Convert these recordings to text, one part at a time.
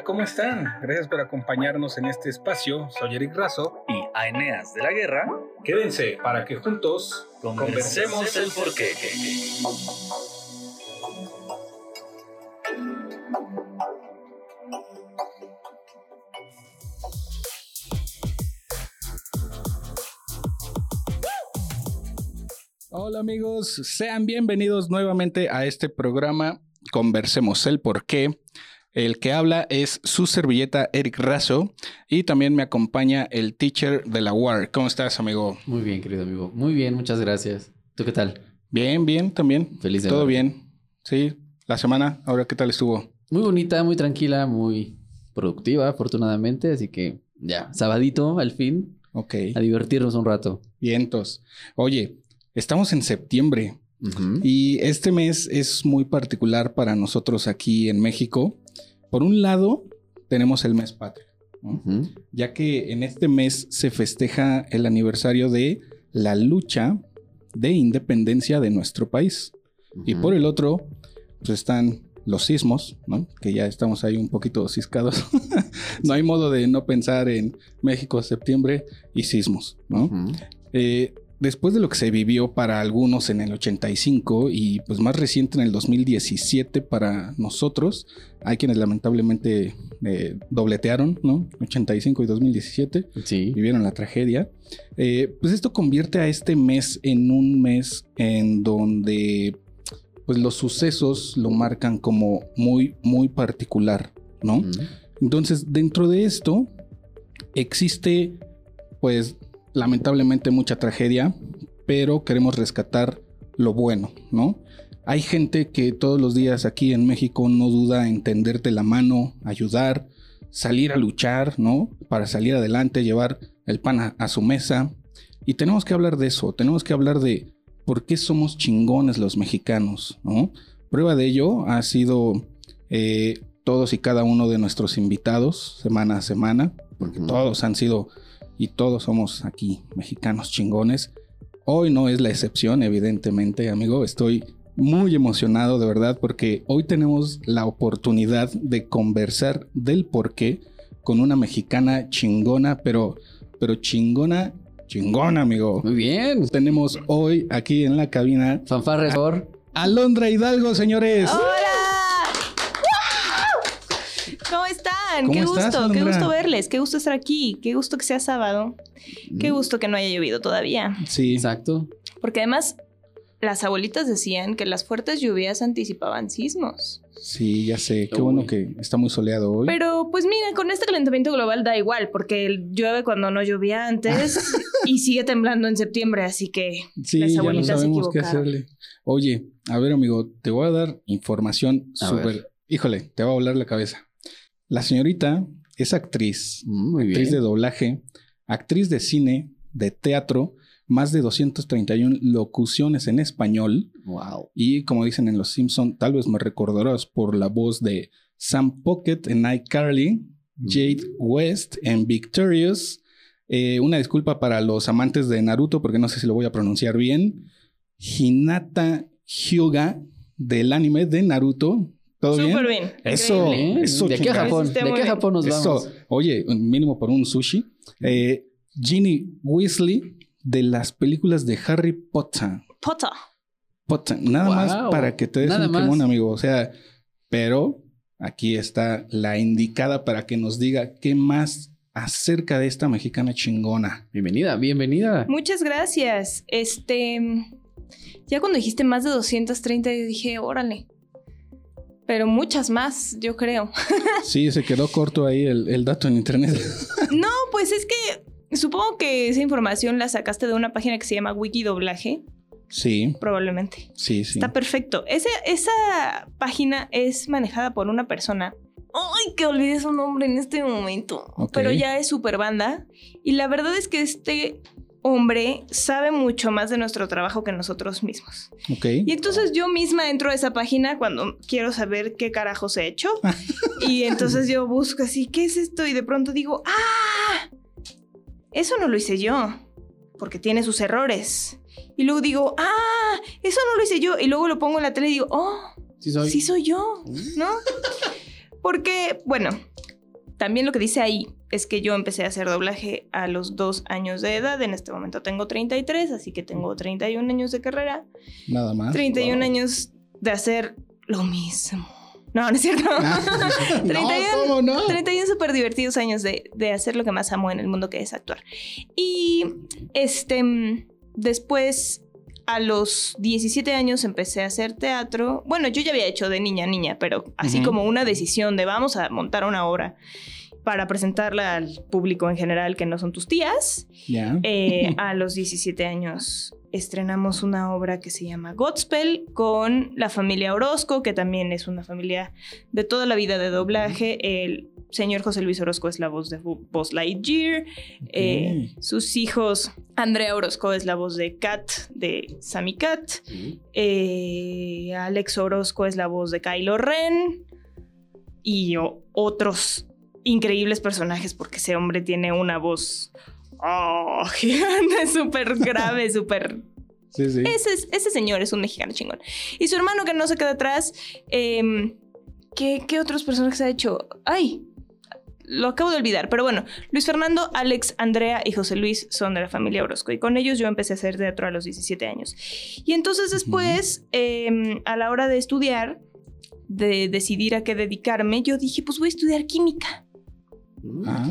Hola, ¿cómo están? Gracias por acompañarnos en este espacio. Soy Eric Razo y Aeneas de la Guerra. Quédense para que juntos conversemos el porqué. Hola amigos, sean bienvenidos nuevamente a este programa Conversemos el porqué. El que habla es su servilleta Eric Razo y también me acompaña el teacher de la UAR. ¿Cómo estás, amigo? Muy bien, querido amigo. Muy bien, muchas gracias. ¿Tú qué tal? Bien, bien, también. Feliz de Todo bien. Sí, la semana, ahora qué tal estuvo? Muy bonita, muy tranquila, muy productiva, afortunadamente. Así que ya, sabadito al fin. Ok. A divertirnos un rato. Vientos. Oye, estamos en septiembre. Y este mes es muy particular para nosotros aquí en México por un lado, tenemos el mes patrio, ya que en este mes se festeja el aniversario de la lucha de independencia de nuestro país. Y por el otro, pues están los sismos, ¿no? Que ya estamos ahí un poquito ciscados. no hay modo de no pensar en México, septiembre y sismos, ¿no? Después de lo que se vivió para algunos en el 85 y pues más reciente en el 2017 para nosotros, hay quienes lamentablemente eh, dobletearon, ¿no? 85 y 2017, sí. vivieron la tragedia. Eh, pues esto convierte a este mes en un mes en donde pues los sucesos lo marcan como muy, muy particular, ¿no? Entonces, dentro de esto existe pues lamentablemente mucha tragedia, pero queremos rescatar lo bueno, ¿no? Hay gente que todos los días aquí en México no duda en tenderte la mano, ayudar, salir a luchar, ¿no? Para salir adelante, llevar el pan a, su mesa. Y tenemos que hablar de eso, tenemos que hablar de por qué somos chingones los mexicanos, ¿no? Prueba de ello ha sido eh, todos y cada uno de nuestros invitados semana a semana, porque todos han sido y todos somos aquí mexicanos chingones. Hoy no es la excepción, evidentemente, amigo. Estoy muy emocionado de verdad porque hoy tenemos la oportunidad de conversar del por qué con una mexicana chingona, pero, pero chingona, chingona, amigo. Muy bien. Tenemos hoy aquí en la cabina. Fanfarres por. Alondra Hidalgo, señores. ¿Cómo están? qué gusto, qué gusto verles, qué gusto estar aquí, qué gusto que sea sábado, qué mm. gusto que no haya llovido todavía. Sí, exacto. Porque además las abuelitas decían que las fuertes lluvias anticipaban sismos. Sí, ya sé, qué bueno que está muy soleado hoy. Pero pues mira, con este calentamiento global da igual, porque llueve cuando no llovía antes y sigue temblando en septiembre, así que sí, las abuelitas ya no sabemos qué hacerle. Oye, a ver amigo, te voy a dar información súper... Híjole, te va a volar la cabeza. La señorita es actriz, mm, actriz de doblaje, actriz de cine, de teatro, más de 231 locuciones en español. Wow. Y como dicen en Los Simpson, tal vez me recordarás por la voz de Sam Pocket en iCarly, Jade West en Victorious. Eh, una disculpa para los amantes de Naruto porque no sé si lo voy a pronunciar bien. Hinata Hyuga del anime de Naruto. ¿Todo Súper bien? Eso, eso. ¿De qué Japón? ¿De qué Japón nos vamos? Oye, mínimo por un sushi. Eh, Ginny Weasley de las películas de Harry Potter. Potter. Potter. Nada más para que te des un quemón, amigo. O sea, pero aquí está la indicada para que nos diga qué más acerca de esta mexicana chingona. Bienvenida, bienvenida. Muchas gracias. Este, ya cuando dijiste más de 230 dije, órale pero muchas más, yo creo. Sí, se quedó corto ahí el, dato en internet. No, pues es que supongo que esa información la sacaste de una página que se llama Wikidoblaje. Sí. Probablemente. Sí, sí. Está perfecto. esa página es manejada por una persona. Ay, que olvidé su nombre en este momento. Pero ya es super banda. Y la verdad es que este hombre sabe mucho más de nuestro trabajo que nosotros mismos. Ok. Y entonces yo misma entro a esa página cuando quiero saber qué carajos he hecho. y entonces yo busco así, ¿qué es esto? Y de pronto digo, ¡ah! Eso no lo hice yo, porque tiene sus errores. Y luego digo, ¡ah! Eso no lo hice yo. Y luego lo pongo en la tele y digo, ¡oh! Sí soy, sí soy yo, ¿no? Porque, bueno, también lo que dice ahí es que yo empecé a hacer doblaje a los dos años de edad. En este momento tengo 33, así que tengo 31 años de carrera. Nada más. 31 Wow. años de hacer lo mismo. No, no es cierto. No, 31 ¿cómo no? 31 súper divertidos años de, de hacer lo que más amo en el mundo, que es actuar. Y este, después, a los 17 años, empecé a hacer teatro. Bueno, yo ya había hecho de niña a niña, pero así como una decisión de vamos a montar una obra para presentarla al público en general, que no son tus tías. Ya. Eh, a los 17 años estrenamos una obra que se llama Godspell con la familia Orozco, que también es una familia de toda la vida de doblaje. El señor José Luis Orozco es la voz de Bu- Buzz Lightyear. Eh, sus hijos, Andrea Orozco es la voz de Kat, de Sammy Cat. Eh, Alex Orozco es la voz de Kylo Ren. Y otros increíbles personajes, porque ese hombre tiene una voz oh, gigante, súper grave, súper Sí, sí. ese, es- ese señor es un mexicano chingón. Y su hermano que no se queda atrás. em, ¿qué, qué otros personajes ha hecho? ¡Ay! Lo acabo de olvidar. Pero bueno, Luis Fernando, Alex, Andrea y José Luis son de la familia Orozco. Y con ellos yo empecé a hacer teatro a los 17 años. Y entonces después, em, a la hora de estudiar, de decidir a qué dedicarme, yo dije, pues voy a estudiar química. Ah,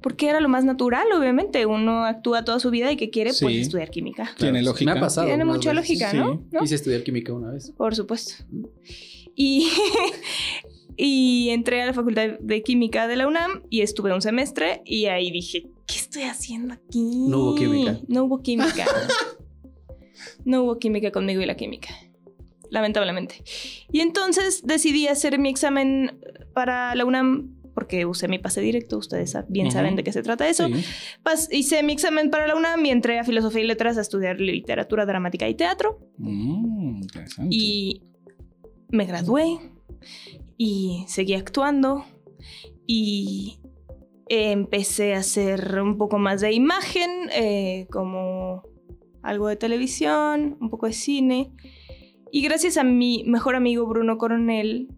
Porque era lo más natural, obviamente. Uno actúa toda su vida y que quiere, pues estudiar química. Tiene Claro, lógica. Me ha pasado. Tiene mucha veces. lógica, sí. ¿no? ¿No? Quise estudiar química una vez. Por supuesto. Y, y entré a la Facultad de Química de la UNAM y estuve un semestre y ahí dije, ¿qué estoy haciendo aquí? No hubo química. No hubo química. no hubo química conmigo y la química. Lamentablemente. Y entonces decidí hacer mi examen para la UNAM porque usé mi pase directo, ustedes bien saben de qué se trata eso. sí. Pas- hice mi examen para la UNAM y entré a Filosofía y Letras a estudiar literatura dramática y teatro. Mm, interesante. Y me gradué y seguí actuando y empecé a hacer un poco más de imagen, eh, como algo de televisión, un poco de cine. Y gracias a mi mejor amigo Bruno Coronel,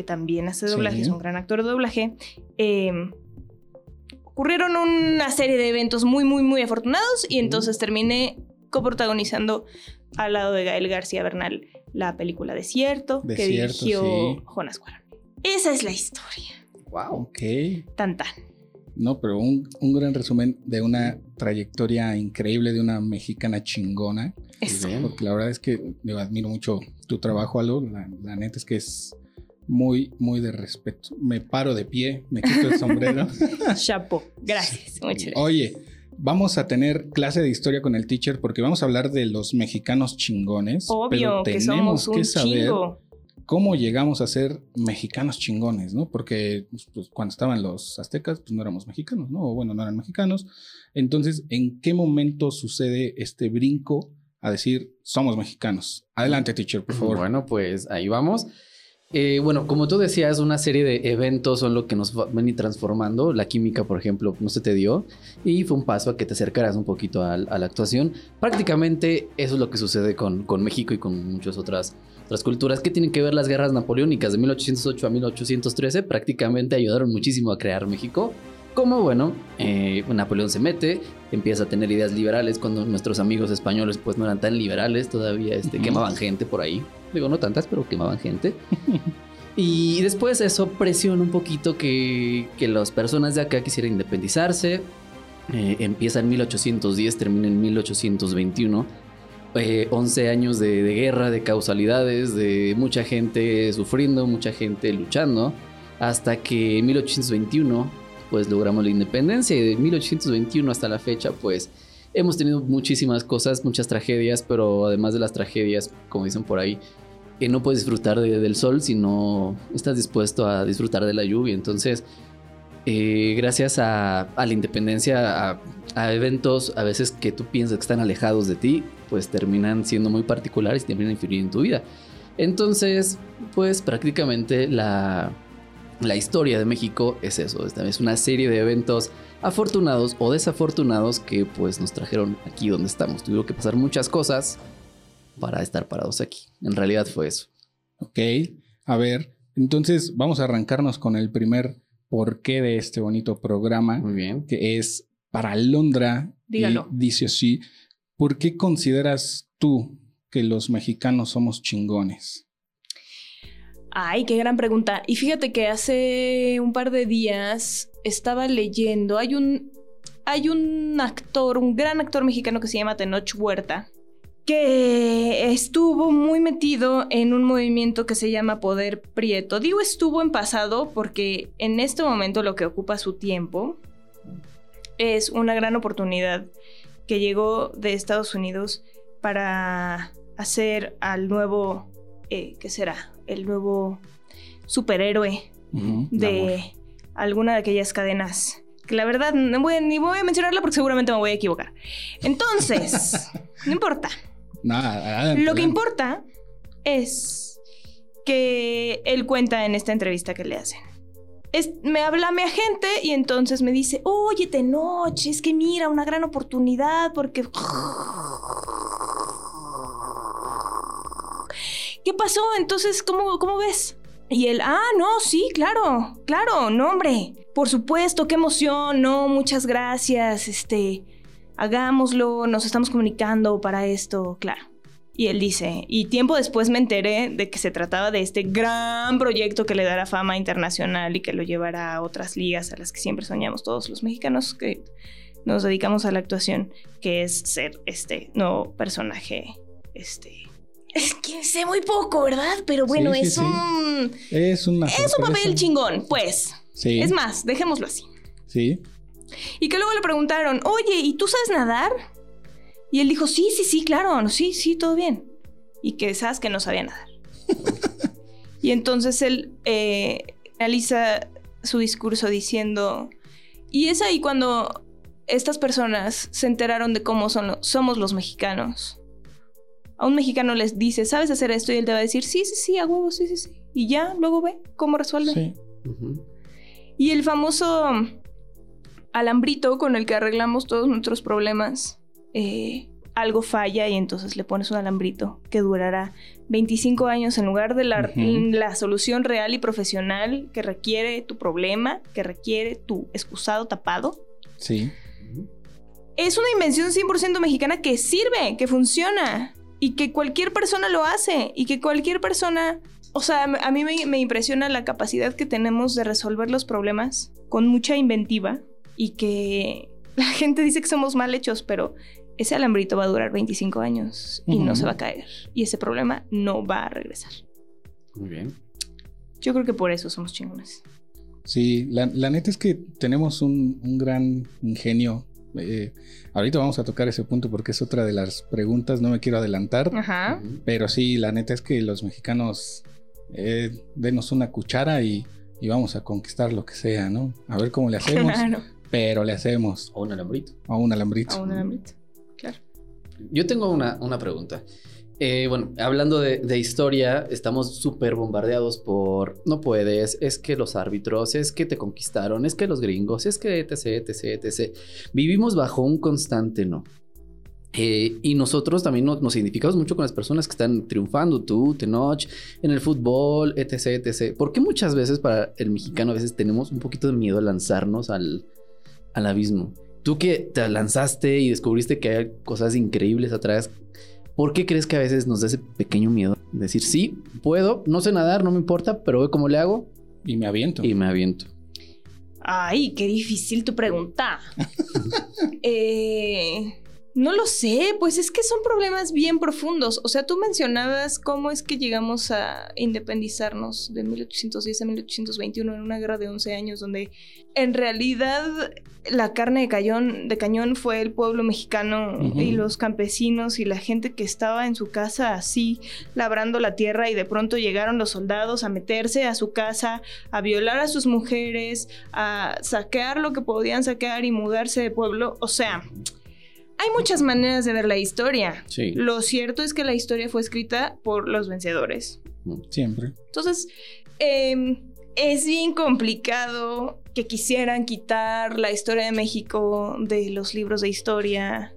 que también hace Sí. doblaje, es un gran actor de doblaje, eh, ocurrieron una serie de eventos muy, muy, muy afortunados y entonces terminé coprotagonizando al lado de Gael García Bernal la película Desierto, que dirigió sí. Jonas Cuarón. Esa es la historia. Wow. Ok. Tan tan. No, pero un, un gran resumen de una trayectoria increíble de una mexicana chingona. Eso. Porque la verdad es que yo admiro mucho tu trabajo, Alo. La, la neta es que es muy, muy de respeto. Me paro de pie, me quito el sombrero. Chapo. Gracias. Muchas gracias. Oye, vamos a tener clase de historia con el teacher porque vamos a hablar de los mexicanos chingones. Obvio pero que tenemos somos un que saber chingo. cómo llegamos a ser mexicanos chingones, ¿no? Porque pues, cuando estaban los aztecas, pues no éramos mexicanos, ¿no? O bueno, no eran mexicanos. Entonces, ¿en qué momento sucede este brinco a decir somos mexicanos? Adelante, teacher, por favor. Bueno, pues ahí vamos. Eh, bueno, como tú decías, una serie de eventos son lo que nos va- van a transformando. La química, por ejemplo, no se te dio y fue un paso a que te acercaras un poquito a, la actuación. Prácticamente eso es lo que sucede con, con México y con muchas otras, otras culturas que tienen que ver las guerras napoleónicas de 1808 a 1813. Prácticamente ayudaron muchísimo a crear México. Como bueno, eh, Napoleón se mete, empieza a tener ideas liberales cuando nuestros amigos españoles pues no eran tan liberales, todavía este, quemaban gente por ahí. Digo, no tantas, pero quemaban gente. y después eso presiona un poquito que, que las personas de acá quisieran independizarse. Eh, empieza en 1810, termina en 1821. Eh, 11 años de, de guerra, de causalidades, de mucha gente sufriendo, mucha gente luchando, hasta que en 1821 pues logramos la independencia y de 1821 hasta la fecha pues hemos tenido muchísimas cosas, muchas tragedias, pero además de las tragedias, como dicen por ahí, no puedes disfrutar de- del sol si no estás dispuesto a disfrutar de la lluvia. Entonces, eh, gracias a, la independencia, a, a eventos a veces que tú piensas que están alejados de ti, pues terminan siendo muy particulares y terminan influir en tu vida. Entonces, pues prácticamente la, la historia de México es eso, esta es una serie de eventos afortunados o desafortunados que pues nos trajeron aquí donde estamos. Tuvieron que pasar muchas cosas para estar parados aquí. En realidad fue eso. Ok, a ver, entonces vamos a arrancarnos con el primer porqué de este bonito programa, Muy bien. que es para Londra. Dígalo. Y dice así, ¿por qué consideras tú que los mexicanos somos chingones? Ay, qué gran pregunta. Y fíjate que hace un par de días estaba leyendo, hay un, hay un actor, un gran actor mexicano que se llama Tenoch Huerta, que estuvo muy metido en un movimiento que se llama Poder Prieto. Digo estuvo en pasado porque en este momento lo que ocupa su tiempo es una gran oportunidad que llegó de Estados Unidos para hacer al nuevo, eh, ¿qué será? El nuevo superhéroe de alguna de aquellas cadenas. Que la verdad, no voy, ni voy a mencionarla porque seguramente me voy a equivocar. Entonces, no importa. Nada, Lo que importa es que él cuenta en esta entrevista que le hacen. Es- me habla mi agente y entonces me dice, oye, Tenoch, es que mira, una gran oportunidad porque... ¿Qué pasó? Entonces, ¿cómo, cómo ves? Y él, ah, no, sí, claro, claro, no, hombre. Por supuesto, qué emoción, no, muchas gracias, este, hagámoslo, nos estamos comunicando para esto, claro. Y él dice, y tiempo después me enteré de que se trataba de este gran proyecto que le dará fama internacional y que lo llevará a otras ligas a las que siempre soñamos todos los mexicanos que nos dedicamos a la actuación, que es ser este nuevo personaje, este... Es que sé muy poco, ¿verdad? Pero bueno, Sí, es sí. un... Es una Es un papel chingón, pues. Sí. Es más, dejémoslo así. Sí. Y que luego le preguntaron, oye, ¿y tú sabes nadar? Y él dijo, sí, sí, sí, claro, sí, sí, todo bien. Y que sabes que no sabía nadar. y entonces él eh, analiza su discurso diciendo, y es ahí cuando estas personas se enteraron de cómo son lo- somos los mexicanos. A un mexicano les dice, ¿sabes hacer esto? Y él te va a decir, sí, sí, sí, a huevo, sí, sí, sí. Y ya, luego ve cómo resuelve. Sí. Y el famoso alambrito con el que arreglamos todos nuestros problemas, eh, algo falla y entonces le pones un alambrito que durará 25 años en lugar de la solución real y profesional que requiere tu problema, que requiere tu excusado tapado. Sí. Es una invención 100% mexicana que sirve, que funciona y que cualquier persona lo hace y que cualquier persona, o sea, a mí me, me impresiona la capacidad que tenemos de resolver los problemas con mucha inventiva y que la gente dice que somos mal hechos, pero ese alambrito va a durar 25 años y no se va a caer y ese problema no va a regresar. Muy bien. Yo creo que por eso somos chingones. Sí, la, la neta es que tenemos un, un gran ingenio. Eh, ahorita vamos a tocar ese punto porque es otra de las preguntas, no me quiero adelantar, Ajá. Pero sí, la neta es que los mexicanos eh, denos una cuchara y, y vamos a conquistar lo que sea, ¿no? A ver cómo le hacemos, Claro. pero le hacemos O un alambrito. a un alambrito. A un alambrito. Claro. Yo tengo una, una pregunta. Eh, bueno, hablando de, historia, estamos súper bombardeados por no puedes, es que los árbitros, es que te conquistaron, es que los gringos, es que etc, etc, etc. Vivimos bajo un constante no. Eh, y nosotros también nos, identificamos mucho con las personas que están triunfando, tú, Tenoch, en el fútbol, etc, etc. ¿Por qué muchas veces para el mexicano a veces tenemos un poquito de miedo a lanzarnos al, al abismo? Tú que te lanzaste y descubriste que hay cosas increíbles atrás, ¿por qué crees que a veces nos da ese pequeño miedo? Decir, sí, puedo, no sé nadar, no me importa, pero ve cómo le hago Y me aviento. y me aviento. Ay, qué difícil tu pregunta. Eh, no lo sé, pues es que son problemas bien profundos. O sea, tú mencionabas cómo es que llegamos a independizarnos de 1810 a 1821 en una guerra de 11 años donde en realidad la carne de cañón, de cañón fue el pueblo mexicano y los campesinos y la gente que estaba en su casa así labrando la tierra y de pronto llegaron los soldados a meterse a su casa, a violar a sus mujeres, a saquear lo que podían saquear y mudarse de pueblo. O sea, hay muchas maneras de ver la historia. Sí. Lo cierto es que la historia fue escrita por los vencedores. Siempre. Entonces, eh, es bien complicado que quisieran quitar la historia de México de los libros de historia.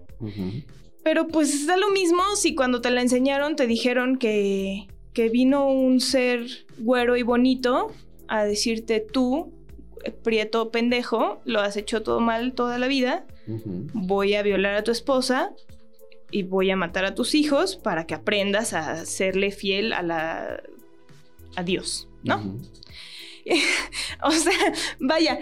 Pero pues da lo mismo si cuando te la enseñaron te dijeron que, que vino un ser güero y bonito a decirte tú, prieto pendejo, lo has hecho todo mal toda la vida, Voy a violar a tu esposa y voy a matar a tus hijos para que aprendas a serle fiel a la a Dios, ¿no? O sea, vaya,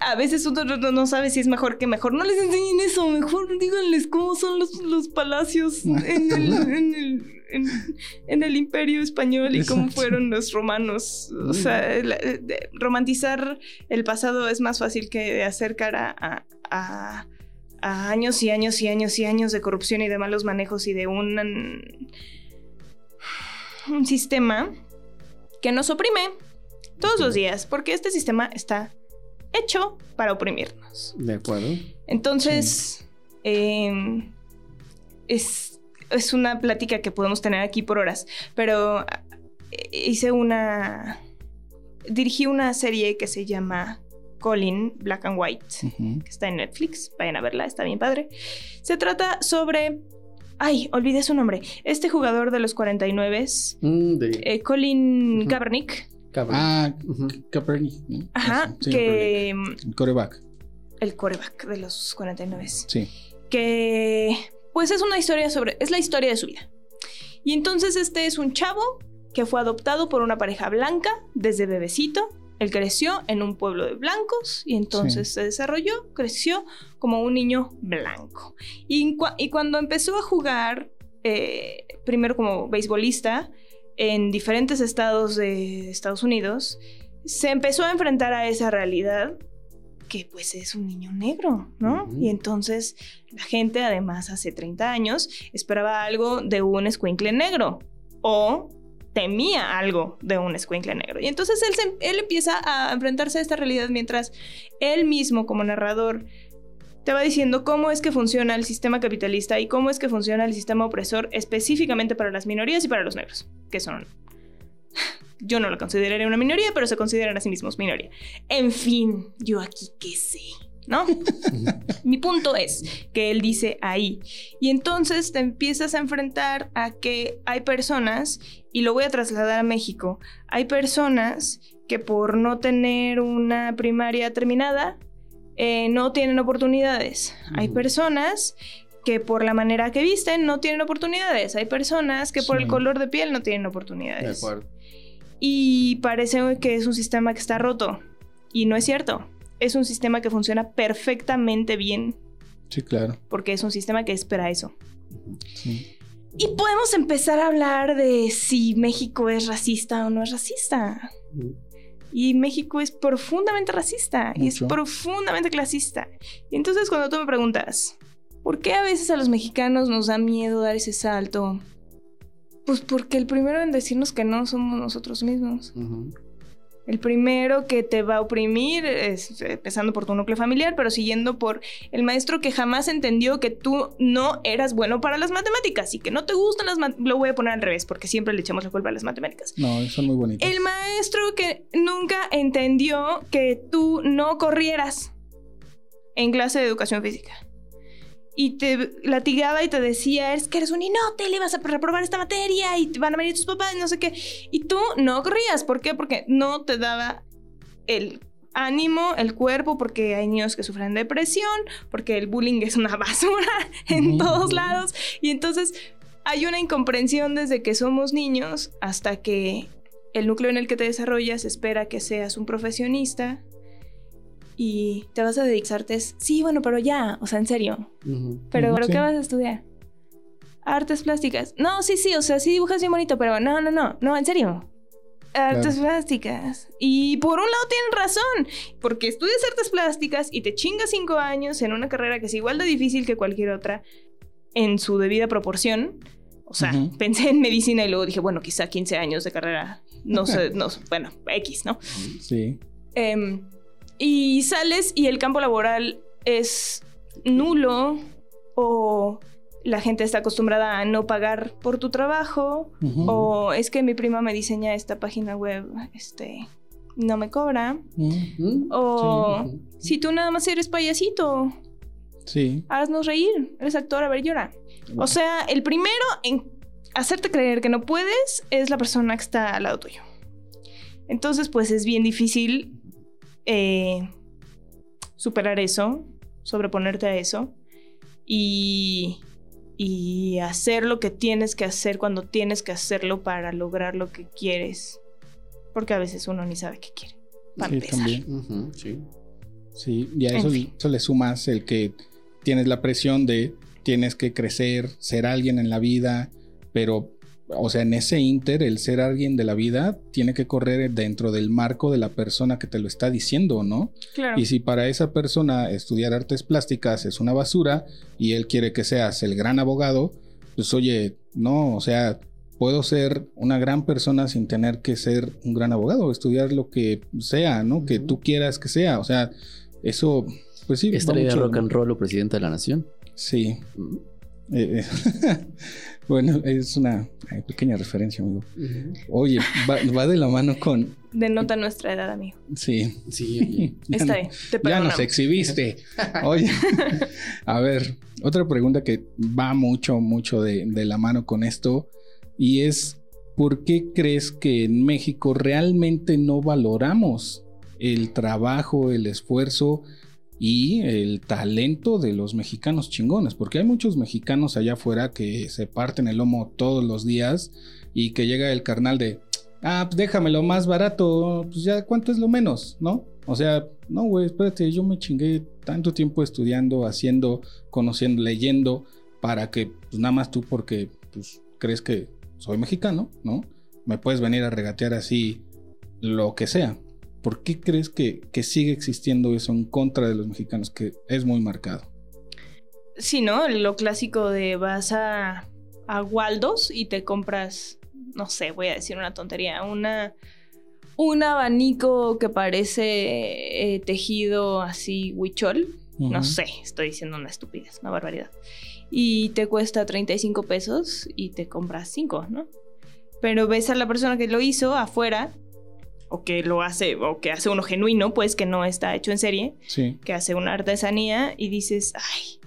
a veces uno no, no sabe si es mejor que mejor. No les enseñen eso, mejor díganles cómo son los, los palacios en el, en el- en- en el imperio español y cómo fueron los romanos. O sea, la- de- romantizar el pasado es más fácil que acercar a, a- a- a años y años y años y años de corrupción y de malos manejos y de un, un sistema que nos oprime todos los días, porque este sistema está hecho para oprimirnos. De acuerdo. Entonces, eh, es, es una plática que podemos tener aquí por horas, pero eh, hice una... Dirigí una serie que se llama Colin Black and White, que está en Netflix, vayan a verla, está bien padre. Se trata sobre... Ay, olvidé su nombre. Este jugador de los 49, Mm, de eh, Colin Ujú. Kaepernick. Ah. Kaepernick. ¿no? ajá, Sí, que... mm, El coreback. El coreback de los 49 Sí. que pues es una historia sobre, es la historia de su vida. Y entonces este es un chavo que fue adoptado por una pareja blanca desde bebecito. Él creció en un pueblo de blancos y entonces se desarrolló, creció como un niño blanco. Y, cua- y cuando empezó a jugar, eh, primero como beisbolista, en diferentes estados de Estados Unidos, se empezó a enfrentar a esa realidad que pues es un niño negro, ¿no? Y entonces la gente, además, hace 30 años, esperaba algo de un escuincle negro o temía algo de un escuincle negro. Y entonces él, él empieza a enfrentarse a esta realidad mientras él mismo, como narrador, te va diciendo cómo es que funciona el sistema capitalista y cómo es que funciona el sistema opresor específicamente para las minorías y para los negros, que son... Yo no lo consideraría una minoría, pero se consideran a sí mismos minoría. En fin, yo aquí qué sé, ¿no? Mi punto es que él dice ahí. Y entonces te empiezas a enfrentar a que hay personas, y lo voy a trasladar a México, hay personas que por no tener una primaria terminada, eh, no tienen oportunidades. Hay personas que por la manera que visten no tienen oportunidades. Hay personas que por el color de piel no tienen De oportunidades. acuerdo. Y parece que es un sistema que está roto. Y no es cierto. Es un sistema que funciona perfectamente bien Sí, claro. porque es un sistema que espera eso. Sí. Y podemos empezar a hablar de si México es racista o no es racista. Ujú. Y México es profundamente racista y es profundamente clasista. Y entonces cuando tú me preguntas, ¿por qué a veces a los mexicanos nos da miedo dar ese salto? Pues porque el primero en decirnos que no somos nosotros mismos. Ujú. El primero que te va a oprimir es eh, empezando por tu núcleo familiar, pero siguiendo por el maestro que jamás entendió que tú no eras bueno para las matemáticas y que no te gustan las matemáticas. Lo voy a poner al revés porque siempre le echamos la culpa a las matemáticas. No, son muy bonitos. El maestro que nunca entendió que tú no corrieras en clase de educación física. Y te latigaba y te decía, es que eres un inútil y vas a reprobar esta materia y te van a venir tus papás y no sé qué. Y tú no corrías. ¿Por qué? Porque no te daba el ánimo, el cuerpo, porque hay niños que sufren depresión, porque el bullying es una basura en todos lados. Y entonces hay una incomprensión desde que somos niños hasta que el núcleo en el que te desarrollas espera que seas un profesionista y te vas a dedicarte. Sí, bueno, pero ya, o sea, en serio. Pero, ¿pero sí. qué vas a estudiar? Artes plásticas. No, sí, sí, o sea, sí dibujas bien bonito, pero no, no, no, no, en serio. Artes plásticas. Y por un lado tienen razón, porque estudias artes plásticas y te chingas cinco años en una carrera que es igual de difícil que cualquier otra en su debida proporción. O sea, pensé en medicina y luego dije, bueno, quizá 15 años de carrera. No sé, no, sé, bueno, X, ¿no? Sí. Em, y sales y el campo laboral es nulo o la gente está acostumbrada a no pagar por tu trabajo o es que mi prima me diseña esta página web, este, no me cobra. O si tú nada más eres payasito, Sí. haznos reír, eres actor, a ver, llora. O sea, el primero en hacerte creer que no puedes es la persona que está al lado tuyo. Entonces, pues es bien difícil eh, superar eso, sobreponerte a eso y, y hacer lo que tienes que hacer cuando tienes que hacerlo para lograr lo que quieres. Porque a veces uno ni sabe qué quiere. Para Sí, empezar. también. Sí. Sí, y a En eso, fin. eso le sumas el que tienes la presión de tienes que crecer, ser alguien en la vida, pero, o sea, en ese inter, el ser alguien de la vida tiene que correr dentro del marco de la persona que te lo está diciendo, ¿no? Claro. Y si para esa persona estudiar artes plásticas es una basura y él quiere que seas el gran abogado, pues oye, no, o sea, puedo ser una gran persona sin tener que ser un gran abogado, estudiar lo que sea, ¿no? Que tú quieras que sea, o sea, eso, pues sí. va Estrella mucho, rock and roll o presidenta de la nación. Sí. Eh, bueno, es una eh, pequeña referencia, amigo. Oye, va, va de la mano con... Denota nuestra edad, amigo. Sí. Sí, Está no- bien, te Ya nos exhibiste. Oye, a ver, otra pregunta que va mucho, mucho de, de la mano con esto y es, ¿por qué crees que en México realmente no valoramos el trabajo, el esfuerzo y el talento de los mexicanos chingones? Porque hay muchos mexicanos allá afuera que se parten el lomo todos los días y que llega el carnal de, ah, pues déjamelo más barato, pues ya, ¿cuánto es lo menos? ¿No? O sea, no, güey, espérate, yo me chingué tanto tiempo estudiando, haciendo, conociendo, leyendo, para que, pues nada más tú, porque, pues, crees que soy mexicano, ¿no? Me puedes venir a regatear así lo que sea. ¿Por qué crees que, que sigue existiendo eso en contra de los mexicanos, que es muy marcado? Sí, ¿no? Lo clásico de vas a, a Waldos y te compras, no sé, voy a decir una tontería, una, un abanico que parece eh, tejido así huichol. No sé, estoy diciendo una estupidez, una barbaridad. Y te cuesta 35 pesos y te compras 5, ¿no? Pero ves a la persona que lo hizo afuera, o que lo hace, o que hace uno genuino, pues que no está hecho en serie, Sí. que hace una artesanía y dices, ay,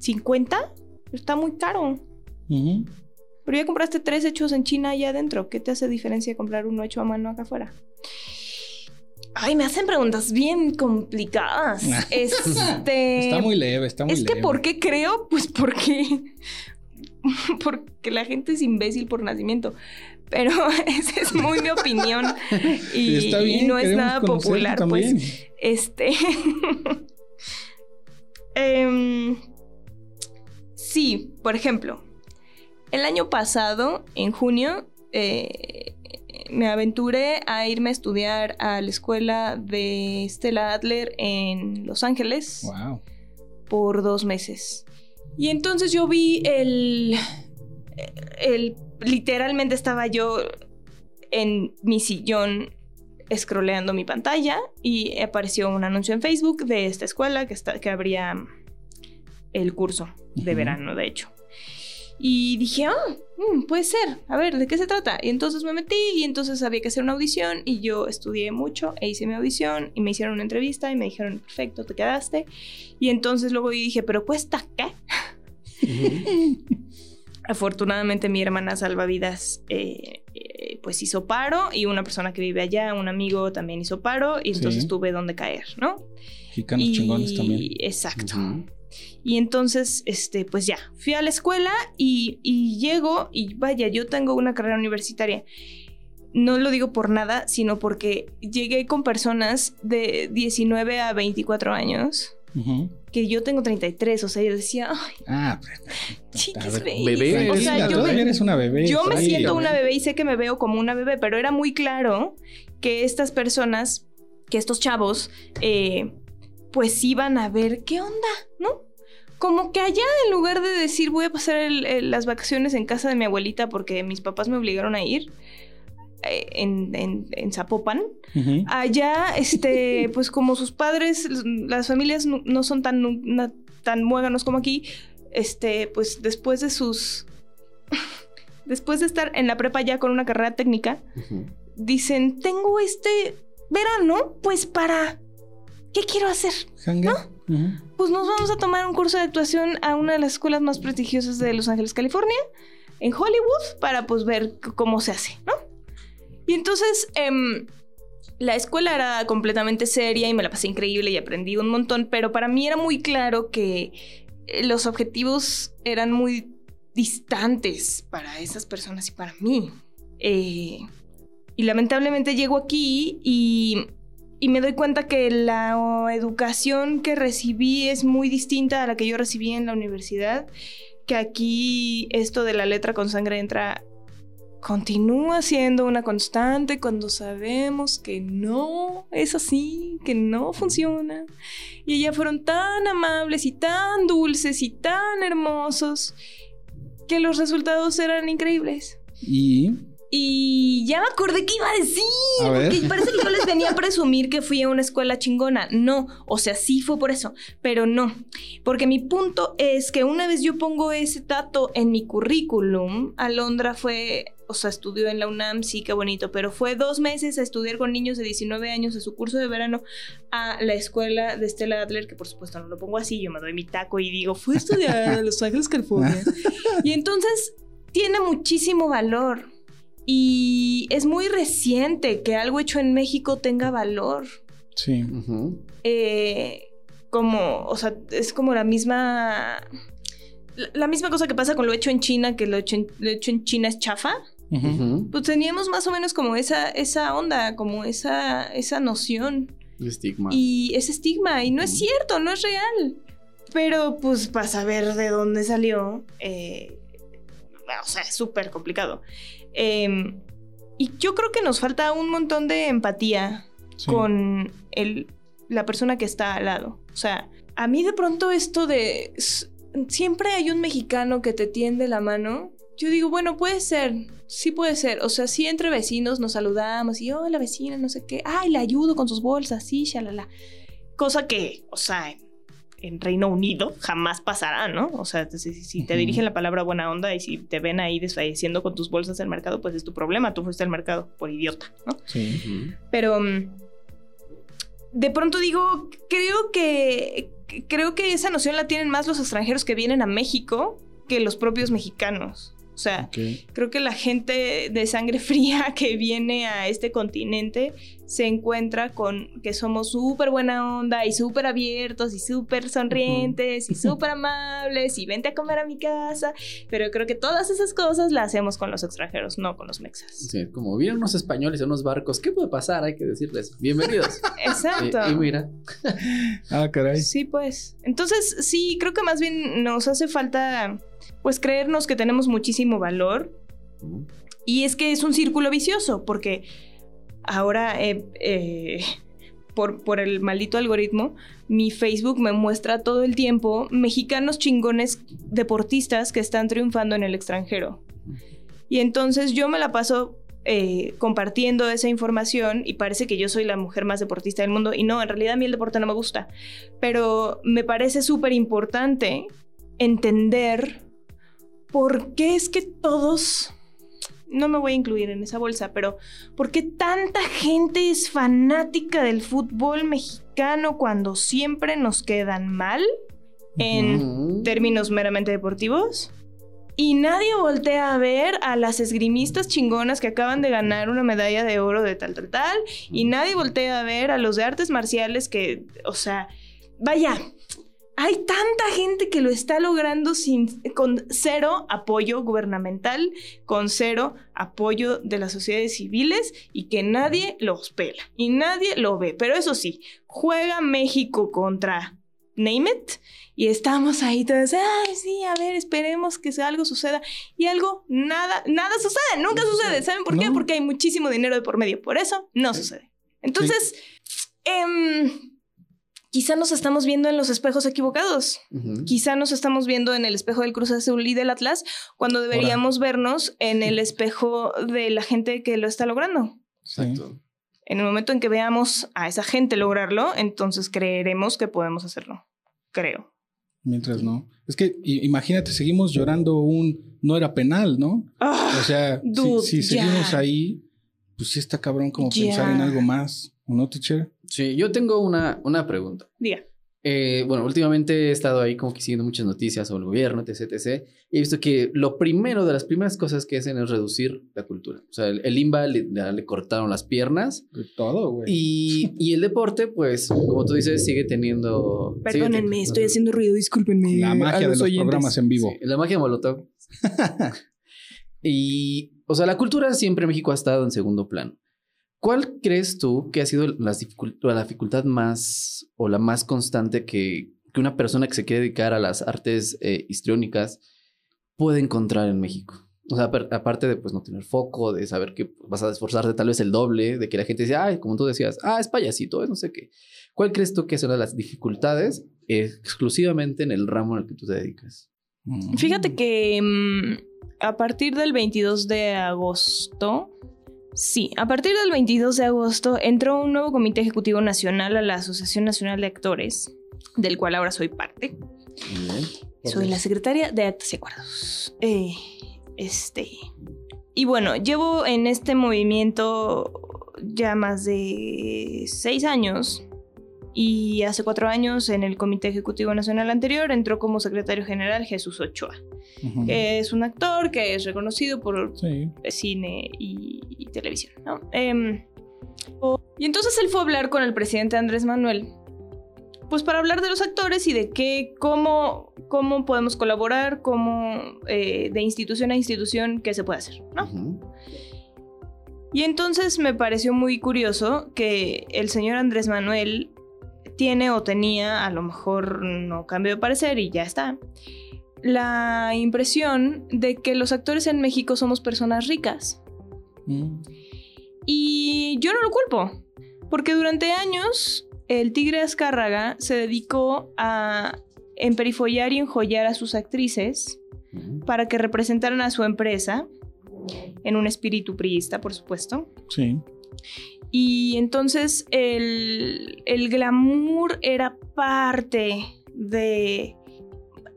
¿50? Está muy caro. Ujú. Pero ya compraste tres hechos en China allá adentro. ¿Qué te hace diferencia comprar uno hecho a mano acá afuera? Ay, me hacen preguntas bien complicadas. Este. Está muy leve, está muy Es leve. que, ¿por qué creo? Pues porque. Porque la gente es imbécil por nacimiento. Pero esa es muy mi opinión. Y, Está bien, y no es nada popular, también. pues. Este. Em, sí, por ejemplo, el año pasado, en junio, eh, me aventuré a irme a estudiar a la escuela de Stella Adler en Los Ángeles Wow. por dos meses. Y entonces yo vi el. el literalmente estaba yo en mi sillón scrolleando mi pantalla y apareció un anuncio en Facebook de esta escuela que, está, que abría el curso de verano, de hecho. Y dije, mm, puede ser, a ver, ¿de qué se trata? Y entonces me metí y entonces había que hacer una audición y yo estudié mucho e hice mi audición y me hicieron una entrevista y me dijeron, perfecto, te quedaste. Y entonces luego dije, ¿pero cuesta qué? Afortunadamente mi hermana salvavidas eh, eh, pues hizo paro y una persona que vive allá, un amigo también hizo paro y entonces Sí. tuve donde caer, ¿no? Mexicanos Y- chingones también. Exacto. Y entonces, este, pues ya, fui a la escuela y, y llego y vaya, yo tengo una carrera universitaria. No lo digo por nada, sino porque llegué con personas de 19 a 24 años, Ujú. Que yo tengo 33, o sea, yo decía, ay, Ah, pues, chiquis, a ver, babies". bebé, O sea, yo todavía me, eres una bebé. yo me siento una bebé y sé que me veo como una bebé, pero era muy claro que estas personas, que estos chavos, eh, pues iban a ver qué onda, ¿no? Como que allá, en lugar de decir voy a pasar el- el- las vacaciones en casa de mi abuelita porque mis papás me obligaron a ir en, en- en Zapopan, allá, este, pues como sus padres, las familias no, no son tan, na- tan muéganos como aquí, este, pues después de sus... Después de estar en la prepa ya con una carrera técnica, dicen, tengo este verano, pues para... ¿Qué quiero hacer? Ujú. Pues nos vamos a tomar un curso de actuación a una de las escuelas más prestigiosas de Los Ángeles, California, en Hollywood, para pues ver cómo se hace, ¿no? Y entonces, em, la escuela era completamente seria y me la pasé increíble y aprendí un montón, pero para mí era muy claro que eh, los objetivos eran muy distantes para esas personas y para mí. Eh, y lamentablemente llego aquí y, y me doy cuenta que la educación que recibí es muy distinta a la que yo recibí en la universidad, que aquí esto de la letra con sangre entra continúa siendo una constante cuando sabemos que no es así, que no funciona. Y ellas fueron tan amables y tan dulces y tan hermosos que los resultados eran increíbles. Y Y ya me acordé que iba a decir. A. Porque parece que yo les venía a presumir que fui a una escuela chingona. No, o sea, sí fue por eso, pero no. Porque mi punto es que una vez yo pongo ese dato en mi currículum, Alondra fue, o sea, estudió en la UNAM, sí, qué bonito, pero fue dos meses a estudiar con niños de 19 años a su curso de verano a la escuela de Stella Adler, que por supuesto no lo pongo así, yo me doy mi taco y digo, fue a estudiar a Los Ángeles, California. y entonces tiene muchísimo valor. Y es muy reciente que algo hecho en México tenga valor. sí. Eh, como, o sea, es como la misma. La, la misma cosa que pasa con lo hecho en China, que lo hecho en, lo hecho en China es chafa. Pues teníamos más o menos como esa, esa onda, como esa, esa noción. Estigma. Y ese estigma, y no es cierto, no es real. Pero pues para saber de dónde salió, eh, o sea, es súper complicado. Eh, y yo creo que nos falta un montón de empatía Sí. con el, la persona que está al lado. O sea, a mí de pronto esto de... Siempre hay un mexicano que te tiende la mano. Yo digo, bueno, puede ser, sí puede ser. O sea, sí entre vecinos nos saludamos y, oh, la vecina, no sé qué. Ay, le ayudo con sus bolsas, sí, shalala. Cosa que, o sea, en, en Reino Unido jamás pasará, ¿no? O sea, si, si- te dirigen la palabra buena onda y si te ven ahí desfalleciendo con tus bolsas del mercado, pues es tu problema. Tú fuiste al mercado por idiota, ¿no? Sí. Pero mm, de pronto digo, creo que creo que esa noción la tienen más los extranjeros que vienen a México que los propios mexicanos. O sea, creo que la gente de sangre fría que viene a este continente se encuentra con que somos súper buena onda y súper abiertos y súper sonrientes y súper amables y vente a comer a mi casa. Pero creo que todas esas cosas las hacemos con los extranjeros, no con los mexas. Sí, como vienen unos españoles en unos barcos, ¿qué puede pasar? Hay que decirles, bienvenidos. Exacto. y, y mira, Ah, caray. Sí, pues. Entonces, sí, creo que más bien nos hace falta, pues, creernos que tenemos muchísimo valor. Y es que es un círculo vicioso, porque ahora, eh, eh, por, por el maldito algoritmo, mi Facebook me muestra todo el tiempo mexicanos chingones deportistas que están triunfando en el extranjero. Y entonces yo me la paso eh, compartiendo esa información y parece que yo soy la mujer más deportista del mundo y no, en realidad a mí el deporte no me gusta, pero me parece súper importante entender por qué es que todos, no me voy a incluir en esa bolsa, pero por qué tanta gente es fanática del fútbol mexicano cuando siempre nos quedan mal en términos meramente deportivos. Y nadie voltea a ver a las esgrimistas chingonas que acaban de ganar una medalla de oro de tal, tal, tal. Y nadie voltea a ver a los de artes marciales que, o sea, vaya, hay tanta gente que lo está logrando sin, con cero apoyo gubernamental, con cero apoyo de las sociedades civiles y que nadie los pela y nadie lo ve. Pero eso sí, juega México contra Name It y estamos ahí todos, ay, sí, a ver, esperemos que algo suceda. Y algo, nada, nada sucede, nunca No sucede. sucede. ¿Saben por qué? Porque hay muchísimo dinero de por medio. Por eso no sucede. Entonces, em, quizá nos estamos viendo en los espejos equivocados. Ujú. Quizá nos estamos viendo en el espejo del Cruz Azul y del Atlas cuando deberíamos vernos en el espejo de la gente que lo está logrando. Exacto. En el momento en que veamos a esa gente lograrlo, entonces creeremos que podemos hacerlo. Creo. Mientras no. Es que imagínate, seguimos llorando un no era penal, ¿no? Ah, O sea, si- Dude, si, ya. seguimos ahí, pues sí está cabrón como Ya. pensar en algo más, ¿o no, teacher? Sí, yo tengo una, una pregunta. diga. Eh, bueno, últimamente he estado ahí como que siguiendo muchas noticias sobre el gobierno, etc, etc. Y he visto que lo primero, de las primeras cosas que hacen es reducir la cultura. O sea, el, el IMBA le, le cortaron las piernas. De todo, güey. Y, y el deporte, pues, como tú dices, sigue teniendo... sigue Perdónenme, teniendo- estoy haciendo ruido, discúlpenme. La magia de los oyentes. programas en vivo. Sí, la magia de Molotov. y, o sea, la cultura siempre en México ha estado en segundo plano. ¿Cuál crees tú que ha sido la dificultad más o la más constante que, una persona que se quiere dedicar a las artes eh, histriónicas puede encontrar en México? O sea, apar- aparte de pues no tener foco, de saber que vas a esforzarte tal vez el doble, de que la gente dice, ay, como tú decías, ah, es payasito, es no sé qué. ¿Cuál crees tú que de las dificultades exclusivamente en el ramo al que tú te dedicas? Fíjate que mm, a partir del 22 de agosto, sí, a partir del 22 de agosto entró un nuevo comité ejecutivo nacional a la Asociación Nacional de Actores, del cual ahora soy parte. Bien. Soy la secretaria de Actas y Acuerdos. Eh, este. Y bueno, llevo en este movimiento ya más de seis años. Y hace cuatro años en el Comité Ejecutivo Nacional anterior entró como secretario general Jesús Ochoa, que es un actor que es reconocido por Sí. cine y, y televisión, ¿no? Em, y entonces él fue a hablar con el presidente Andrés Manuel, pues para hablar de los actores y de qué, cómo, cómo podemos colaborar, cómo eh, de institución a institución, qué se puede hacer, ¿no? Y entonces me pareció muy curioso que el señor Andrés Manuel tiene o tenía, a lo mejor no cambio de parecer y ya está, la impresión de que los actores en México somos personas ricas. Mm. Y yo no lo culpo, porque durante años el Tigre Azcárraga se dedicó a emperifollar y enjollar a sus actrices Ujú. para que representaran a su empresa en un espíritu priista, por supuesto. Sí. Y entonces el, el glamour era parte de...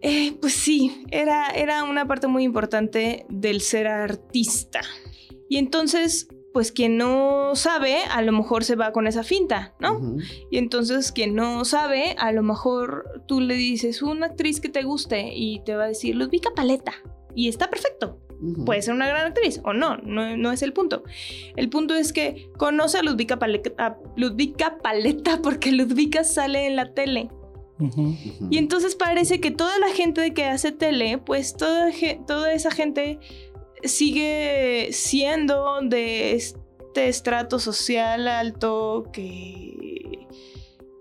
eh, pues sí, era, era una parte muy importante del ser artista. Y entonces, pues quien no sabe, a lo mejor se va con esa finta, ¿no? Y entonces quien no sabe, a lo mejor tú le dices una actriz que te guste y te va a decir Ludvika Paleta. Y está perfecto Puede ser una gran actriz o no, no, no es el punto. El punto es que conoce a Ludvika, Pale- a Ludvika Paleta porque Ludvika sale en la tele. Y entonces parece que toda la gente que hace tele, pues toda, toda esa gente sigue siendo de este estrato social alto que,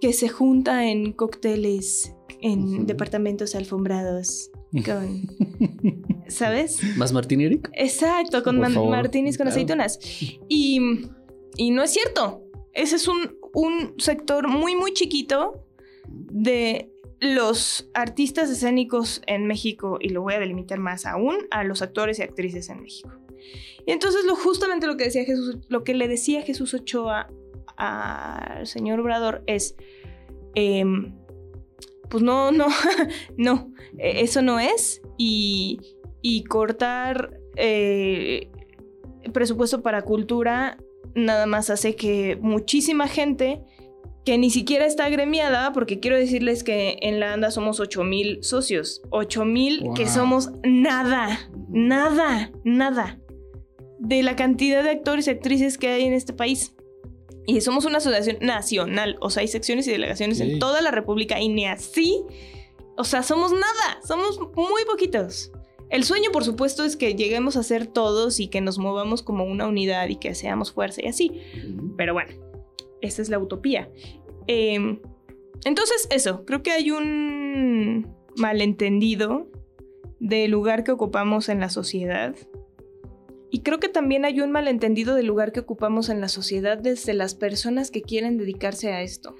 que se junta en cócteles, en departamentos alfombrados. Con, ¿Sabes? ¿Más Martín Eric? Exacto, con favor. martinis con Claro. aceitunas. Y, y no es cierto. Ese es un, un sector muy, muy chiquito de los artistas escénicos en México, y lo voy a delimitar más aún, a los actores y actrices en México. Y entonces lo, justamente lo que, decía Jesús, lo que le decía Jesús Ochoa al señor Obrador es, em, pues no, no, no, eh, eso no es. Y, y cortar eh, presupuesto para cultura nada más hace que muchísima gente que ni siquiera está agremiada, porque quiero decirles que en la ANDA somos 8 mil socios, 8 mil que Wow. somos nada, nada, nada de la cantidad de actores y actrices que hay en este país. Y somos una asociación nacional, o sea, hay secciones y delegaciones Sí. en toda la República y ni así, o sea, somos nada, somos muy poquitos. El sueño, por supuesto, es que lleguemos a ser todos y que nos movamos como una unidad y que seamos fuerza y así. Pero bueno, esa es la utopía. Eh, entonces, eso, creo que hay un malentendido del lugar que ocupamos en la sociedad. Y creo que también hay un malentendido del lugar que ocupamos en la sociedad desde las personas que quieren dedicarse a esto.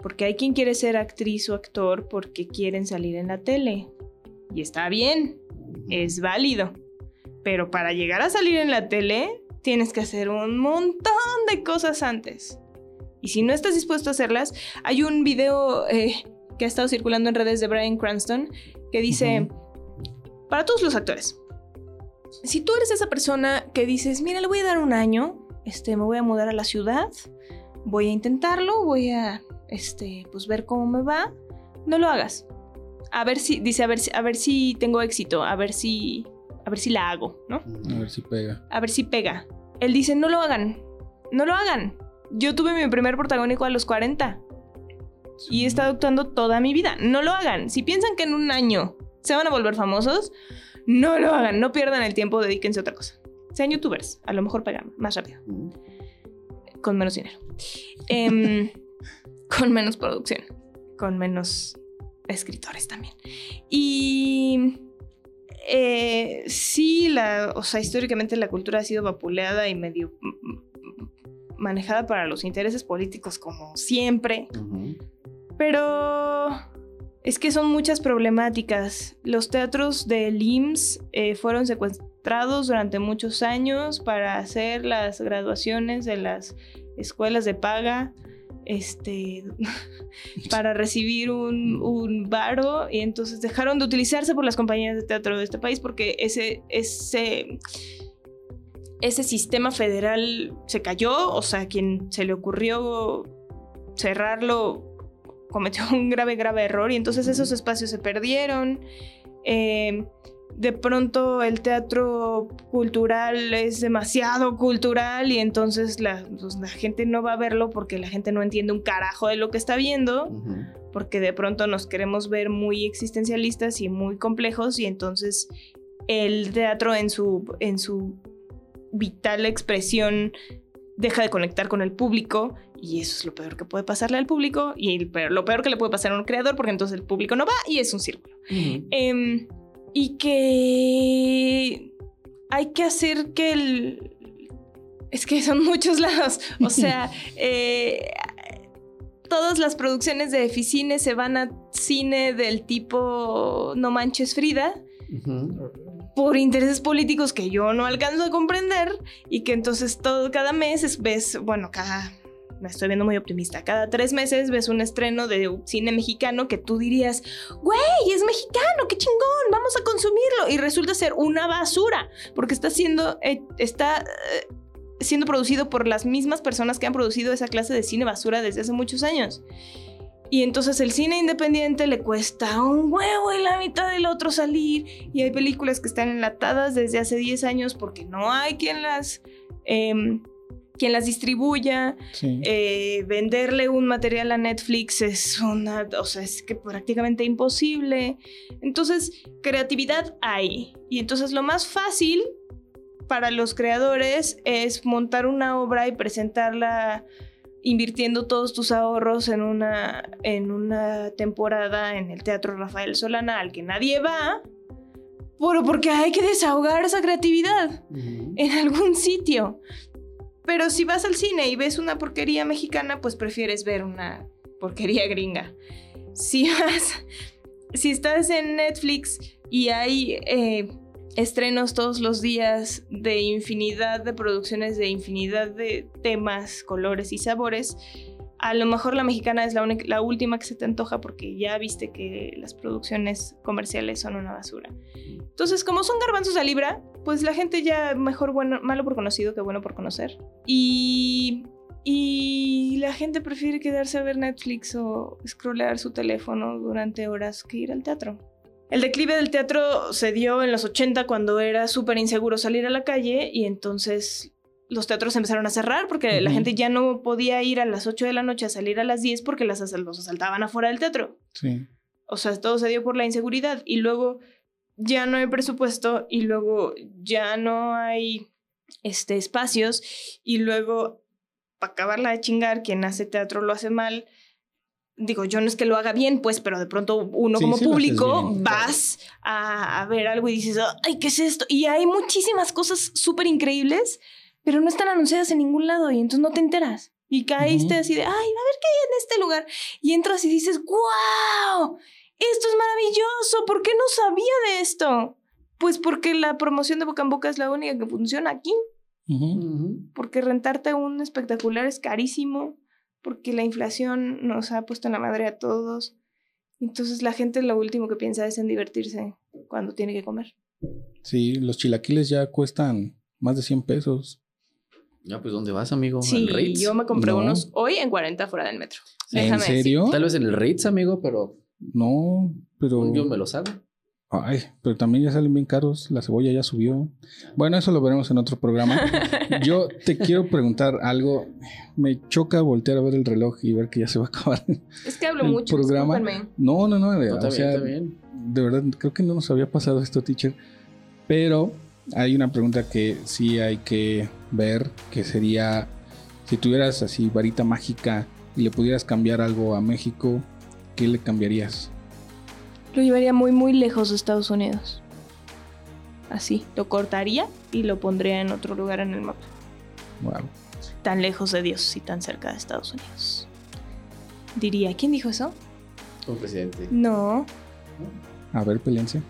Porque hay quien quiere ser actriz o actor porque quieren salir en la tele. Y está bien, es válido. Pero para llegar a salir en la tele, tienes que hacer un montón de cosas antes. Y si no estás dispuesto a hacerlas, hay un video eh, que ha estado circulando en redes de Brian Cranston que dice, para todos los actores, si tú eres esa persona que dices, mira, le voy a dar un año, este, me voy a mudar a la ciudad, voy a intentarlo, voy a este, pues ver cómo me va, no lo hagas. A ver si, dice, a ver, si- a ver si tengo éxito, a ver si, a ver si la hago, ¿no? A ver si pega. A ver si pega. Él dice, no lo hagan, no lo hagan. Yo tuve mi primer protagónico a los 40 y he estado actuando toda mi vida. No lo hagan. Si piensan que en un año se van a volver famosos, no lo hagan. No pierdan el tiempo, dedíquense a otra cosa. Sean youtubers, a lo mejor pegan más rápido, con menos dinero. Em, con menos producción, con menos escritores también. Y eh, sí, la, o sea, históricamente la cultura ha sido vapuleada y medio manejada para los intereses políticos como siempre. Pero es que son muchas problemáticas. Los teatros del IMSS eh, fueron secuestrados durante muchos años para hacer las graduaciones de las escuelas de paga. Este, para recibir un, un varo y entonces dejaron de utilizarse por las compañías de teatro de este país porque ese, ese, ese sistema federal se cayó, o sea, quien se le ocurrió cerrarlo cometió un grave, grave error y entonces esos espacios se perdieron. Eh, de pronto el teatro cultural es demasiado cultural y entonces la, pues, la gente no va a verlo porque la gente no entiende un carajo de lo que está viendo, porque de pronto nos queremos ver muy existencialistas y muy complejos y entonces el teatro en su, en su vital expresión deja de conectar con el público y eso es lo peor que puede pasarle al público y el peor- lo peor que le puede pasar a un creador porque entonces el público no va y es un círculo. Y que hay que hacer que el... Es que son muchos lados. O sea, eh, todas las producciones de Eficine se van a cine del tipo No Manches Frida por intereses políticos que yo no alcanzo a comprender y que entonces todo cada mes es- ves, bueno, cada me estoy viendo muy optimista. Cada tres meses ves un estreno de cine mexicano que tú dirías, güey, es mexicano, qué chingón, vamos a consumirlo. Y resulta ser una basura, porque está siendo, eh, está eh, siendo producido por las mismas personas que han producido esa clase de cine basura desde hace muchos años. Y entonces el cine independiente le cuesta un huevo y la mitad del otro salir. Y hay películas que están enlatadas desde hace 10 años porque no hay quien las, em, quien las distribuya. Sí. Eh, venderle un material a Netflix es una, o sea, es que prácticamente imposible. Entonces, creatividad hay. Y entonces lo más fácil para los creadores es montar una obra y presentarla invirtiendo todos tus ahorros en una, en una temporada en el Teatro Rafael Solana al que nadie va, pero porque hay que desahogar esa creatividad en algún sitio. Pero si vas al cine y ves una porquería mexicana, pues prefieres ver una porquería gringa. Si vas, si estás en Netflix y hay eh, estrenos todos los días de infinidad de producciones, de infinidad de temas, colores y sabores, a lo mejor la mexicana es la, única- la última que se te antoja porque ya viste que las producciones comerciales son una basura. Entonces, como son garbanzos a libra, pues la gente ya mejor bueno, malo por conocido que bueno por conocer. Y, y la gente prefiere quedarse a ver Netflix o scrollear su teléfono durante horas que ir al teatro. El declive del teatro se dio en los 80 cuando era súper inseguro salir a la calle y entonces los teatros empezaron a cerrar porque la gente ya no podía ir a las 8 de la noche a salir a las 10 porque las, asal- los asaltaban afuera del teatro. Sí. O sea, todo se dio por la inseguridad y luego ya no hay presupuesto y luego ya no hay este, espacios y luego, para acabarla de chingar, quien hace teatro lo hace mal. Digo, yo no es que lo haga bien, pues, pero de pronto uno Sí, como sí público bien, vas a, a ver algo y dices, ay, ¿qué es esto? Y hay muchísimas cosas súper increíbles, pero no están anunciadas en ningún lado y entonces no te enteras. Y caíste así de, ay, a ver qué hay en este lugar. Y entras y dices, wow, esto es maravilloso, ¿por qué no sabía de esto? Pues porque la promoción de boca en boca es la única que funciona aquí, porque rentarte un espectacular es carísimo, porque la inflación nos ha puesto en la madre a todos. Entonces la gente lo último que piensa es en divertirse cuando tiene que comer. Sí, los chilaquiles ya cuestan más de 100 pesos. Ya, pues, ¿dónde vas, amigo? Sí, yo me compré No. unos hoy en 40 fuera del metro. ¿En Déjame decir. serio? Tal vez en el Ritz, amigo, pero No, pero. yo me los hago. Ay, pero también ya salen bien caros. La cebolla ya subió. Bueno, eso lo veremos en otro programa. Yo te quiero preguntar algo. Me choca voltear a ver el reloj y ver que ya se va a acabar. Es que hablo El mucho, programa- discúlpenme. No, no, no. No, o bien, sea, de verdad, creo que no nos había pasado esto, teacher. Pero hay una pregunta que sí hay que ver, que sería, si tuvieras así varita mágica y le pudieras cambiar algo a México, ¿qué le cambiarías? Lo llevaría muy, muy lejos de Estados Unidos. Así, lo cortaría y lo pondría en otro lugar en el mapa. Wow. Tan lejos de Dios y tan cerca de Estados Unidos. Diría, ¿quién dijo eso? Como presidente. No. A ver, pelense.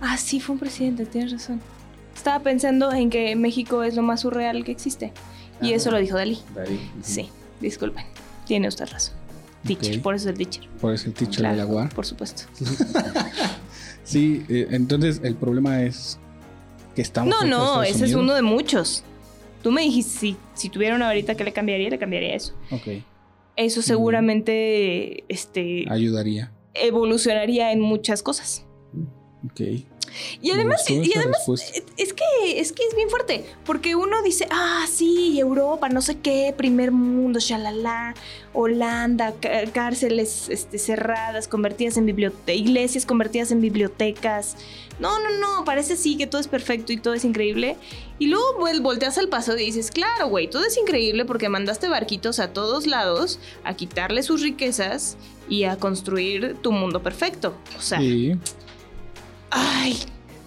Ah, sí, fue un presidente, tienes razón. Estaba pensando en que México es lo más surreal que existe. Y eso lo dijo Dalí. Dalí. Sí, disculpen. Tiene usted razón. Teacher, por eso es el teacher. Por eso el teacher Claro, del agua. Por supuesto. Sí, eh, entonces el problema es que estamos. No, de no, ese es uno de muchos. Tú me dijiste, si, si tuviera una varita que le cambiaría, le cambiaría eso. Ok, Eso seguramente este, ayudaría. evolucionaría en muchas cosas. Ok. Y además, y además respuesta. es que, es que es bien fuerte, porque uno dice, ah, sí, Europa, no sé qué, primer mundo, shalala, Holanda, cárceles este, cerradas, convertidas en bibliotecas, iglesias convertidas en bibliotecas. No, no, no, parece sí que todo es perfecto y todo es increíble. Y luego vuel- volteas al paso y dices, claro, güey, todo es increíble porque mandaste barquitos a todos lados a quitarle sus riquezas y a construir tu mundo perfecto. O sea, Sí. Ay,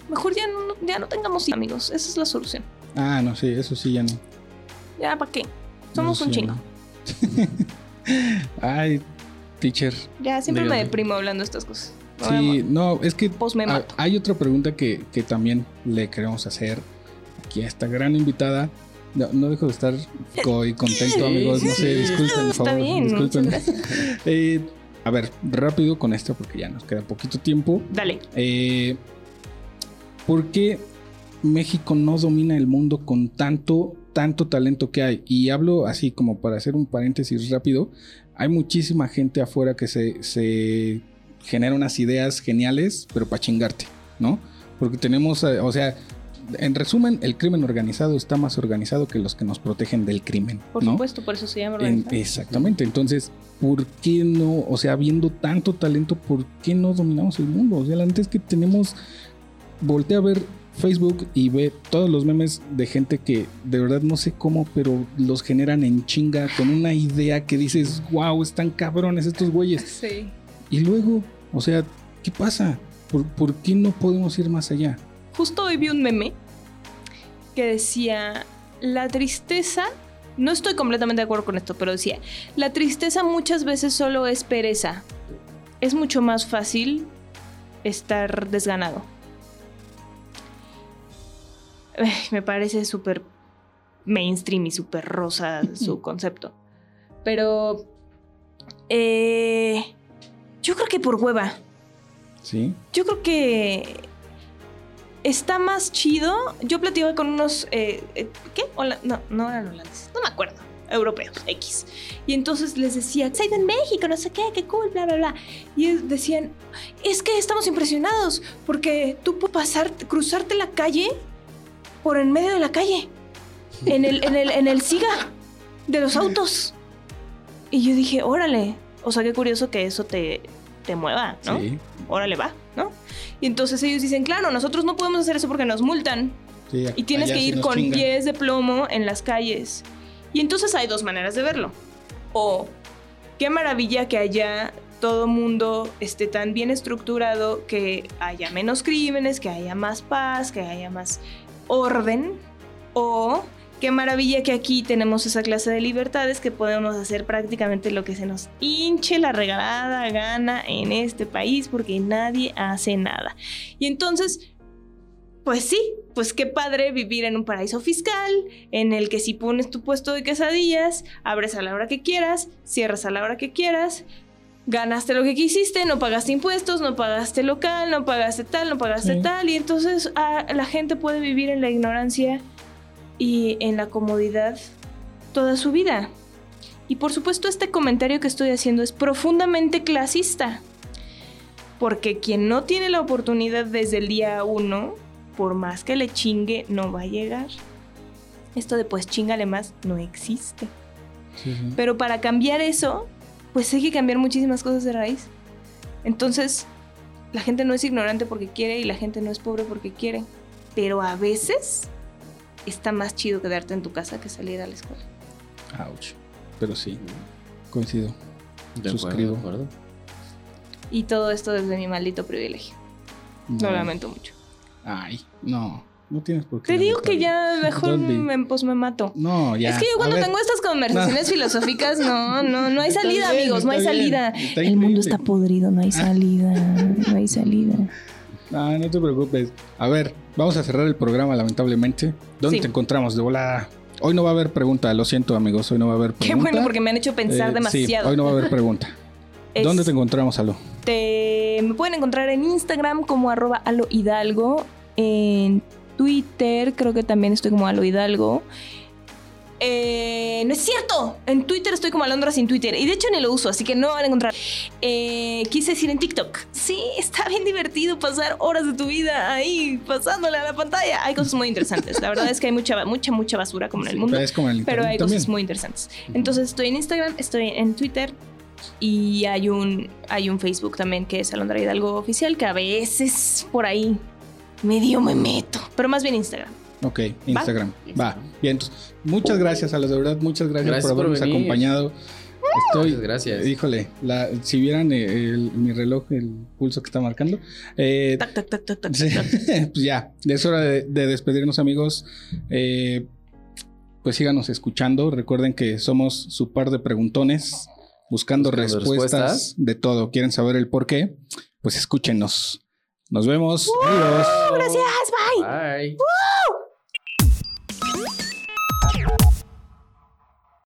mejor ya no, ya no tengamos amigos. Esa es la solución. Ah, no, sí, eso sí ya no. Ya, ¿para qué? Somos Eso un sí, chingo. no. Ay, teacher. Ya siempre Dígame. me deprimo hablando de estas cosas. No Sí, no, es que Pues me mato. hay otra pregunta que, que también le queremos hacer aquí a esta gran invitada. No, no dejo de estar co- y contento, amigos. No sé, disculpen, por Está favor. bien, disculpen. Eh, a ver, rápido con esto porque ya nos queda poquito tiempo. Dale. Eh, ¿Por qué México no domina el mundo con tanto, tanto talento que hay? Y hablo así como para hacer un paréntesis rápido. Hay muchísima gente afuera que se, se genera unas ideas geniales, pero para chingarte, ¿no? Porque tenemos, eh, o sea, en resumen, el crimen organizado está más organizado que los que nos protegen del crimen, Por ¿no? supuesto, por eso se llama En- organizado. exactamente. Entonces, ¿por qué no? O sea, habiendo tanto talento, ¿por qué no dominamos el mundo? O sea, la neta es que tenemos. Voltea a ver Facebook y ve todos los memes de gente que de verdad no sé cómo, pero los generan en chinga con una idea que dices, wow, están cabrones estos güeyes. Sí. Y luego, o sea, ¿qué pasa? ¿Por, por qué no podemos ir más allá? Justo hoy vi un meme que decía, la tristeza, no estoy completamente de acuerdo con esto, pero decía, la tristeza muchas veces solo es pereza. Es mucho más fácil estar desganado. Me parece súper mainstream y súper rosa su concepto. Pero eh, yo creo que por hueva. ¿Sí? Yo creo que está más chido. Yo platicaba con unos. eh, eh, ¿Qué? Hola- no, no eran holandeses. No me acuerdo. Europeos, X. Y entonces les decía, soy de México, no sé qué, qué cool, bla, bla, bla. Y decían, es que estamos impresionados porque tú puedes pasar, cruzarte la calle por en medio de la calle. En el, en el, en el siga de los autos. Y yo dije, órale. O sea, qué curioso que eso te, te mueva, ¿no? Sí. órale va, ¿no? Y entonces ellos dicen, claro, nosotros no podemos hacer eso porque nos multan sí, y tienes que ir con chingan. pies de plomo en las calles. Y entonces hay dos maneras de verlo. O qué maravilla que allá todo mundo esté tan bien estructurado, que haya menos crímenes, que haya más paz, que haya más orden. O qué maravilla que aquí tenemos esa clase de libertades que podemos hacer prácticamente lo que se nos hinche la regalada gana en este país porque nadie hace nada. Y entonces, pues sí, pues qué padre vivir en un paraíso fiscal en el que si pones tu puesto de quesadillas, abres a la hora que quieras, cierras a la hora que quieras, ganaste lo que quisiste, no pagaste impuestos, no pagaste local, no pagaste tal, no pagaste Sí. tal, y entonces ah, la gente puede vivir en la ignorancia y en la comodidad toda su vida. Y por supuesto este comentario que estoy haciendo es profundamente clasista. Porque quien no tiene la oportunidad desde el día uno, por más que le chingue, no va a llegar. Esto de pues chingale más no existe. Sí, sí. Pero para cambiar eso, pues hay que cambiar muchísimas cosas de raíz. Entonces, la gente no es ignorante porque quiere y la gente no es pobre porque quiere. Pero a veces está más chido quedarte en tu casa que salir a la escuela. Ouch. Pero sí, coincido. De acuerdo, Suscribo. de acuerdo. Y todo esto desde mi maldito privilegio. Lo No. lamento mucho. Ay, no. No tienes por qué. Te digo que ya mejor me, pues me mato. No, ya. es que yo cuando tengo estas conversaciones filosóficas, no, no, no hay Está salida, bien, amigos, no hay bien, salida. está El mundo está podrido, no hay salida, no hay salida. No, no te preocupes. A ver, vamos a cerrar el programa, lamentablemente. ¿Dónde Sí. te encontramos? De volada. Hoy no va a haber pregunta, lo siento, amigos. Hoy no va a haber Qué pregunta. bueno, porque me han hecho pensar Eh, demasiado. Sí, hoy no va a haber pregunta. ¿Dónde te encontramos, Alo? me pueden encontrar en Instagram como arroba alo hidalgo. En Twitter creo que también estoy como alo hidalgo. Eh, no es cierto. En Twitter estoy como Alondra sin Twitter. Y de hecho ni lo uso, así que no van a encontrar. Eh, quise decir en TikTok. Sí, está bien divertido pasar horas de tu vida ahí pasándole a la pantalla. Hay cosas muy interesantes. La verdad es que hay mucha, mucha, mucha basura como en el mundo. Es como en el Pero hay también. cosas muy interesantes. Entonces estoy en Instagram, estoy en Twitter y hay un, hay un Facebook también que es Alondra Hidalgo Oficial que a veces por ahí medio me meto. Pero más bien Instagram. Ok, Instagram. Va. Bien, entonces, muchas gracias a los de verdad, muchas gracias, Gracias por habernos acompañado. Estoy, Muchas gracias. híjole, la- si vieran el- mi reloj, el pulso que está marcando. eh, Tac, tac, tac, tac, tac, Sí, tac. pues ya, es hora de, de despedirnos amigos. Eh, pues síganos escuchando. Recuerden que somos su par de preguntones, buscando, Buscando respuestas, respuestas. de todo. ¿Quieren saber el por qué? Pues escúchenos. Nos vemos. Adiós. Gracias, bye. Bye.